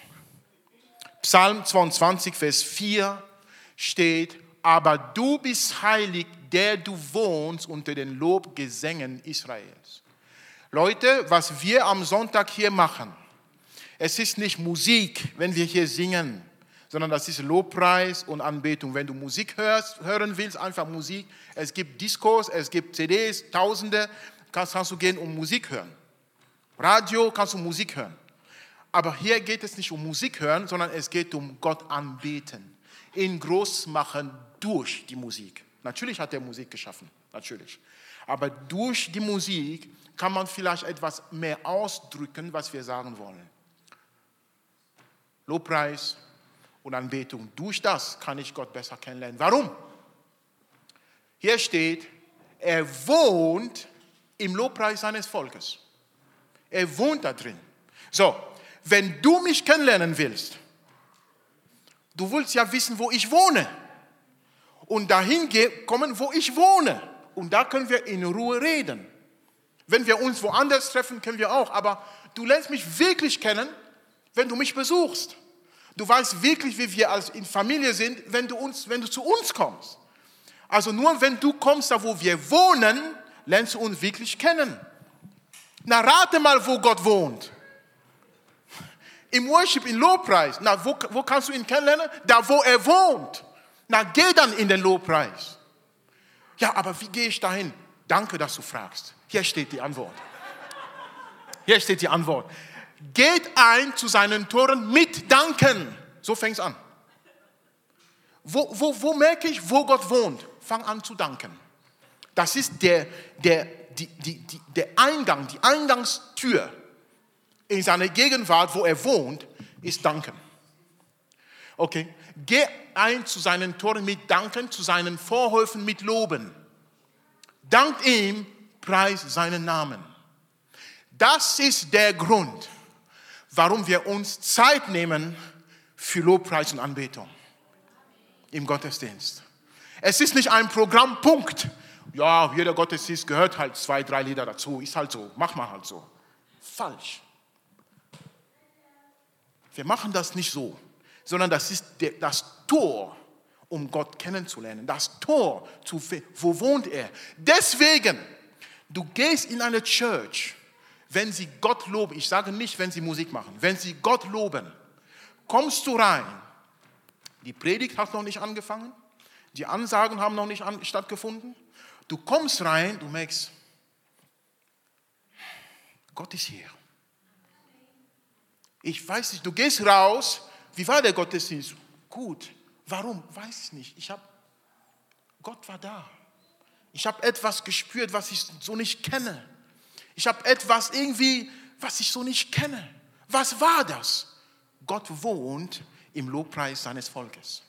Psalm 22, Vers 4 steht, aber du bist heilig, der du wohnst unter den Lobgesängen Israels. Leute, was wir am Sonntag hier machen, es ist nicht Musik, wenn wir hier singen, sondern das ist Lobpreis und Anbetung. Wenn du Musik hörst, hören willst, einfach Musik. Es gibt Diskos, es gibt CDs, Tausende, kannst, kannst du gehen und Musik hören. Radio kannst du Musik hören. Aber hier geht es nicht um Musik hören, sondern es geht um Gott anbeten. Ihn groß machen durch die Musik. Natürlich hat er Musik geschaffen, natürlich. Aber durch die Musik kann man vielleicht etwas mehr ausdrücken, was wir sagen wollen. Lobpreis und Anbetung. Durch das kann ich Gott besser kennenlernen. Warum? Hier steht, er wohnt im Lobpreis seines Volkes. Er wohnt da drin. So, wenn du mich kennenlernen willst, du willst ja wissen, wo ich wohne. Und dahin kommen, wo ich wohne. Und da können wir in Ruhe reden. Wenn wir uns woanders treffen, können wir auch. Aber du lernst mich wirklich kennen, wenn du mich besuchst. Du weißt wirklich, wie wir als in Familie sind, wenn du, uns, wenn du zu uns kommst. Also nur wenn du kommst, da wo wir wohnen, lernst du uns wirklich kennen. Na, rate mal, wo Gott wohnt. Im Worship, im Lobpreis. Na, wo, wo kannst du ihn kennenlernen? Da, wo er wohnt. Na, geh dann in den Lobpreis. Ja, aber wie gehe ich dahin? Danke, dass du fragst. Hier steht die Antwort. Hier steht die Antwort. Geht ein zu seinen Toren mit Danken. So fängt es an. Wo, wo, wo merke ich, wo Gott wohnt? Fang an zu danken. Das ist der, der, die, die, die, der Eingang, die Eingangstür in seine Gegenwart, wo er wohnt, ist Danken. Okay, geh ein zu seinen Toren mit Danken, zu seinen Vorhöfen mit Loben. Dank ihm, preis seinen Namen. Das ist der Grund, warum wir uns Zeit nehmen für Lobpreis und Anbetung im Gottesdienst. Es ist nicht ein Programmpunkt. Ja, jeder Gottesdienst gehört halt zwei, drei Lieder dazu. Ist halt so. Mach mal halt so. Falsch. Wir machen das nicht so, sondern das ist das Tor, um Gott kennenzulernen. Das Tor, zu, wo wohnt er? Deswegen, du gehst in eine Church, wenn sie Gott loben. Ich sage nicht, wenn sie Musik machen. Wenn sie Gott loben, kommst du rein. Die Predigt hat noch nicht angefangen. Die Ansagen haben noch nicht stattgefunden. Du kommst rein, du merkst, Gott ist hier. Ich weiß nicht, du gehst raus, wie war der Gottesdienst? Gut. Warum? Weiß ich nicht. Ich habe, Gott war da. Ich habe etwas gespürt, was ich so nicht kenne. Ich habe etwas irgendwie, was ich so nicht kenne. Was war das? Gott wohnt im Lobpreis seines Volkes.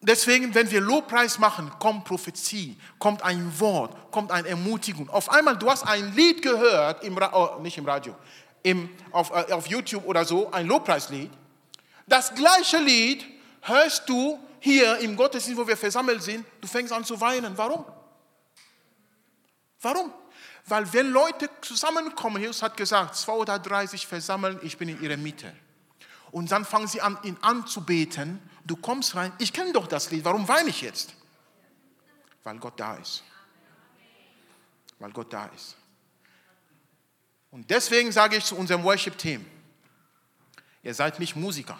Deswegen, wenn wir Lobpreis machen, kommt Prophezie, kommt ein Wort, kommt eine Ermutigung. Auf einmal, du hast ein Lied gehört, im oh, nicht im Radio, im, auf, äh, auf YouTube oder so, ein Lobpreislied. Das gleiche Lied hörst du hier im Gottesdienst, wo wir versammelt sind, du fängst an zu weinen. Warum? Warum? Weil wenn Leute zusammenkommen, Jesus hat gesagt, zwei oder drei sich versammeln, ich bin in ihrer Mitte. Und dann fangen sie an, ihn anzubeten. Du kommst rein, ich kenne doch das Lied, warum weine ich jetzt? Weil Gott da ist. Weil Gott da ist. Und deswegen sage ich zu unserem Worship-Team, ihr seid nicht Musiker,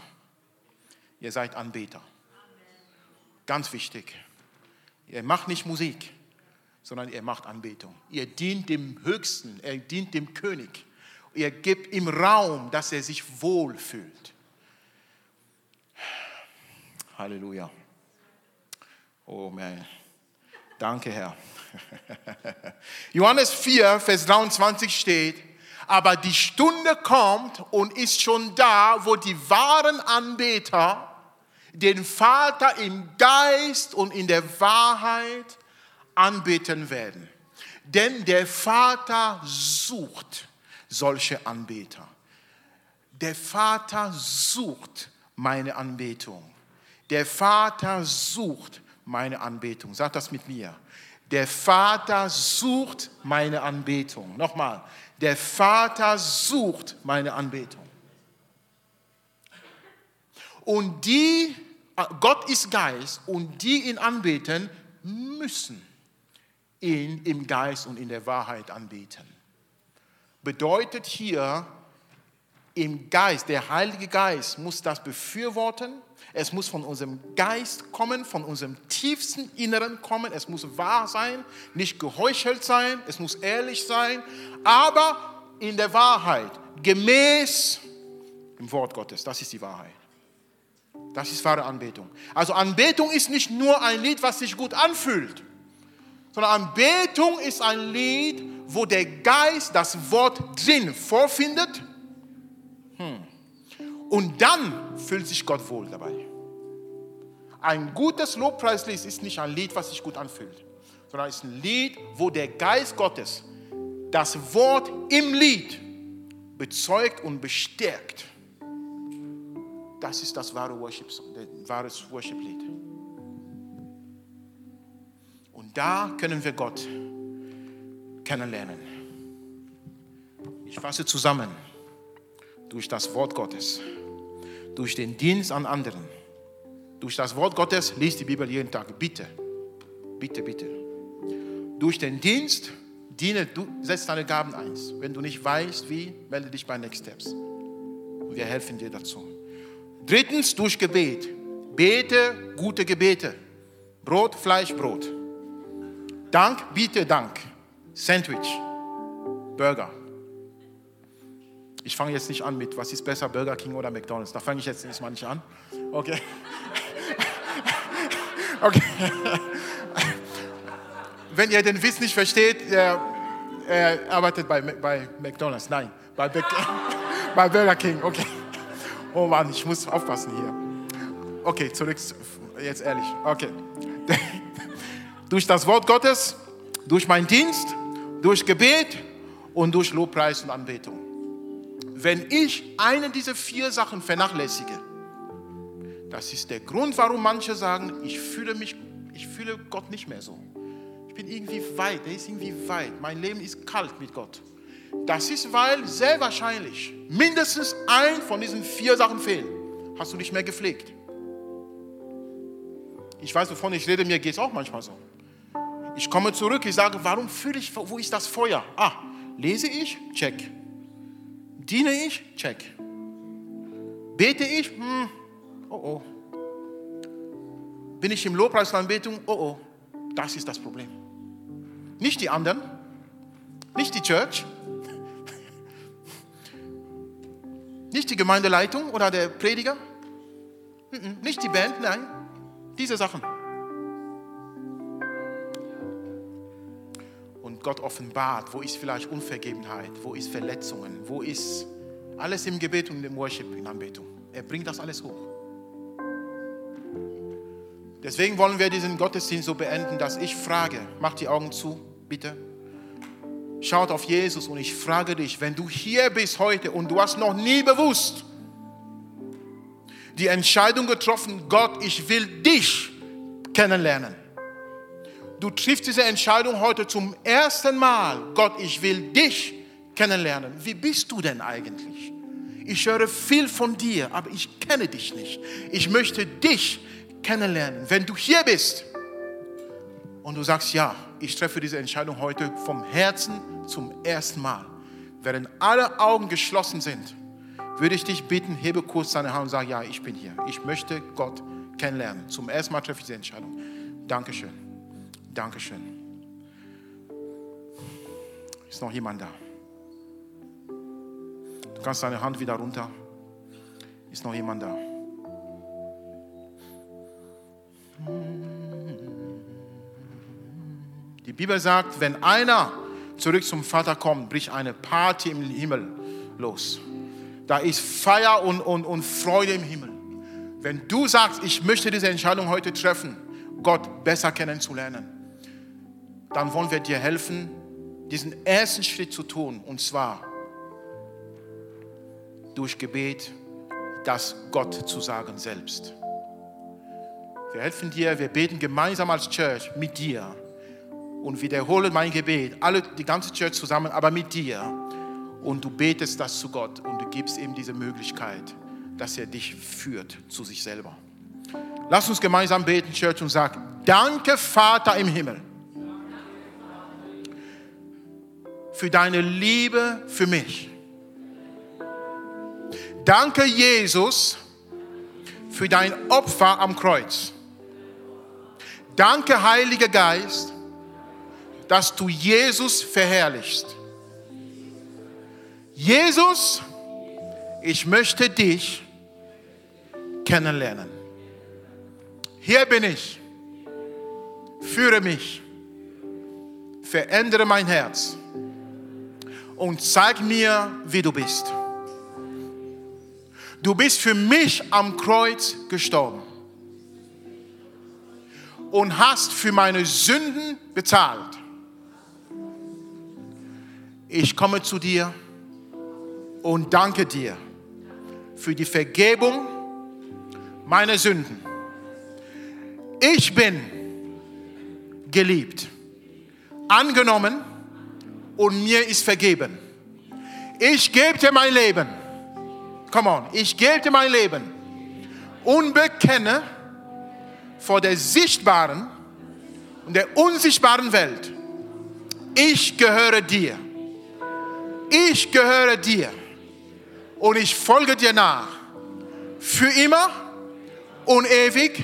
ihr seid Anbeter. Ganz wichtig. Ihr macht nicht Musik, sondern ihr macht Anbetung. Ihr dient dem Höchsten, ihr dient dem König. Ihr gebt ihm Raum, dass er sich wohlfühlt. Halleluja. Oh man. Danke, Herr. Johannes 4, Vers 23 steht, aber die Stunde kommt und ist schon da, wo die wahren Anbeter den Vater im Geist und in der Wahrheit anbeten werden. Denn der Vater sucht solche Anbeter. Der Vater sucht meine Anbetung. Der Vater sucht meine Anbetung. Sag das mit mir. Der Vater sucht meine Anbetung. Nochmal. Der Vater sucht meine Anbetung. Und die Gott ist Geist und die ihn anbeten, müssen ihn im Geist und in der Wahrheit anbeten. Bedeutet hier, im Geist, der Heilige Geist muss das befürworten. Es muss von unserem Geist kommen, von unserem tiefsten Inneren kommen. Es muss wahr sein, nicht geheuchelt sein, es muss ehrlich sein, aber in der Wahrheit, gemäß dem Wort Gottes. Das ist die Wahrheit. Das ist wahre Anbetung. Also Anbetung ist nicht nur ein Lied, was sich gut anfühlt, sondern Anbetung ist ein Lied, wo der Geist das Wort drin vorfindet. Hm. Und dann fühlt sich Gott wohl dabei. Ein gutes Lobpreislied ist nicht ein Lied, was sich gut anfühlt, sondern es ist ein Lied, wo der Geist Gottes das Wort im Lied bezeugt und bestärkt. Das ist das wahre Worship, wahres Worship-Lied. Da können wir Gott kennenlernen. Ich fasse zusammen. Durch das Wort Gottes, durch den Dienst an anderen, durch das Wort Gottes, liest die Bibel jeden Tag. Bitte, bitte, bitte. Durch den Dienst, diene, du setzt deine Gaben ein. Wenn du nicht weißt, wie, melde dich bei Next Steps. wir helfen dir dazu. Drittens durch Gebet. Bete gute Gebete. Brot, Fleisch, Brot. Dank, biete Dank. Sandwich, Burger. Ich fange jetzt nicht an mit, was ist besser, Burger King oder McDonald's. Da fange ich jetzt erstmal nicht an. Okay. Okay. Wenn ihr den Witz nicht versteht, er, er arbeitet bei, bei McDonald's. Nein, bei, bei Burger King. Okay. Oh Mann, ich muss aufpassen hier. Okay, zurück, jetzt ehrlich. Okay. Durch das Wort Gottes, durch meinen Dienst, durch Gebet und durch Lobpreis und Anbetung. Wenn ich eine dieser vier Sachen vernachlässige, das ist der Grund, warum manche sagen, ich fühle mich, ich fühle Gott nicht mehr so. Ich bin irgendwie weit, er ist irgendwie weit. Mein Leben ist kalt mit Gott. Das ist, weil sehr wahrscheinlich mindestens ein von diesen vier Sachen fehlen. Hast du nicht mehr gepflegt. Ich weiß, wovon ich rede, mir geht es auch manchmal so. Ich komme zurück, ich sage, warum fühle ich, wo ist das Feuer? Ah, lese ich? Check. Diene ich? Check. Bete ich? Hm. Oh oh. Bin ich im Lobpreisanbetung? Oh oh. Das ist das Problem. Nicht die anderen, nicht die Church, Nicht die Gemeindeleitung oder der Prediger, nicht die Band, nein, diese Sachen. Gott offenbart, wo ist vielleicht Unvergebenheit, wo ist Verletzungen, wo ist alles im Gebet und im Worship, in Anbetung. Er bringt das alles hoch. Deswegen wollen wir diesen Gottesdienst so beenden, dass ich frage, mach die Augen zu, bitte schaut auf Jesus und ich frage dich, wenn du hier bist heute und du hast noch nie bewusst die Entscheidung getroffen, Gott, ich will dich kennenlernen. Du triffst diese Entscheidung heute zum ersten Mal, Gott, ich will dich kennenlernen. Wie bist du denn eigentlich? Ich höre viel von dir, aber ich kenne dich nicht. Ich möchte dich kennenlernen. Wenn du hier bist und du sagst, ja, ich treffe diese Entscheidung heute vom Herzen zum ersten Mal. Während alle Augen geschlossen sind, würde ich dich bitten, hebe kurz deine Hand und sage, ja, ich bin hier. Ich möchte Gott kennenlernen. Zum ersten Mal treffe ich diese Entscheidung. Dankeschön. Dankeschön. Ist noch jemand da? Du kannst deine Hand wieder runter. Ist noch jemand da? Die Bibel sagt, wenn einer zurück zum Vater kommt, bricht eine Party im Himmel los. Da ist Feier und, und, und Freude im Himmel. Wenn du sagst, ich möchte diese Entscheidung heute treffen, Gott besser kennenzulernen, dann wollen wir dir helfen, diesen ersten Schritt zu tun, und zwar durch Gebet, das Gott zu sagen selbst. Wir helfen dir, wir beten gemeinsam als Church mit dir und wiederhole mein Gebet, alle, die ganze Church zusammen, aber mit dir. Und du betest das zu Gott und du gibst ihm diese Möglichkeit, dass er dich führt zu sich selber. Lass uns gemeinsam beten, Church, und sagen, danke Vater im Himmel für deine Liebe für mich. Danke Jesus für dein Opfer am Kreuz. Danke Heiliger Geist, dass du Jesus verherrlichst. Jesus, ich möchte dich kennenlernen. Hier bin ich. Führe mich. Verändere mein Herz. Und zeig mir, wie du bist. Du bist für mich am Kreuz gestorben und hast für meine Sünden bezahlt. Ich komme zu dir und danke dir für die Vergebung meiner Sünden. Ich bin geliebt, angenommen und mir ist vergeben. Ich gebe dir mein Leben. Come on, ich gebe dir mein Leben und bekenne vor der sichtbaren und der unsichtbaren Welt, ich gehöre dir. Ich gehöre dir und ich folge dir nach. Für immer und ewig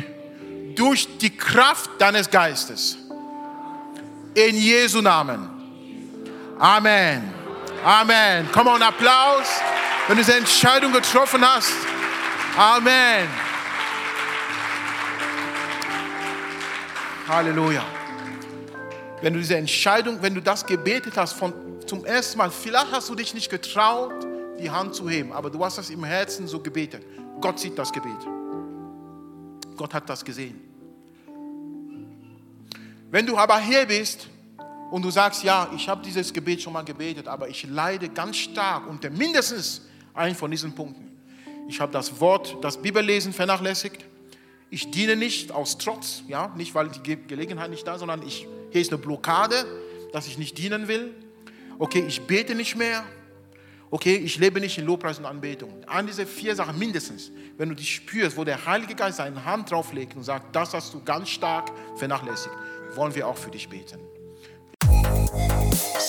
durch die Kraft deines Geistes. In Jesu Namen. Amen. Amen. Komm on, Applaus, wenn du diese Entscheidung getroffen hast. Amen. Halleluja. Wenn du diese Entscheidung, wenn du das gebetet hast von, zum ersten Mal, vielleicht hast du dich nicht getraut, die Hand zu heben, aber du hast das im Herzen so gebetet. Gott sieht das Gebet. Gott hat das gesehen. Wenn du aber hier bist und du sagst, ja, ich habe dieses Gebet schon mal gebetet, aber ich leide ganz stark unter mindestens einen von diesen Punkten. Ich habe das Wort, das Bibellesen vernachlässigt. Ich diene nicht aus Trotz, ja, nicht weil die Gelegenheit nicht da ist, sondern ich, hier ist eine Blockade, dass ich nicht dienen will. Okay, ich bete nicht mehr. Okay, ich lebe nicht in Lobpreis und Anbetung. An diese vier Sachen mindestens, wenn du dich spürst, wo der Heilige Geist seine Hand drauflegt und sagt, das hast du ganz stark vernachlässigt, wollen wir auch für dich beten.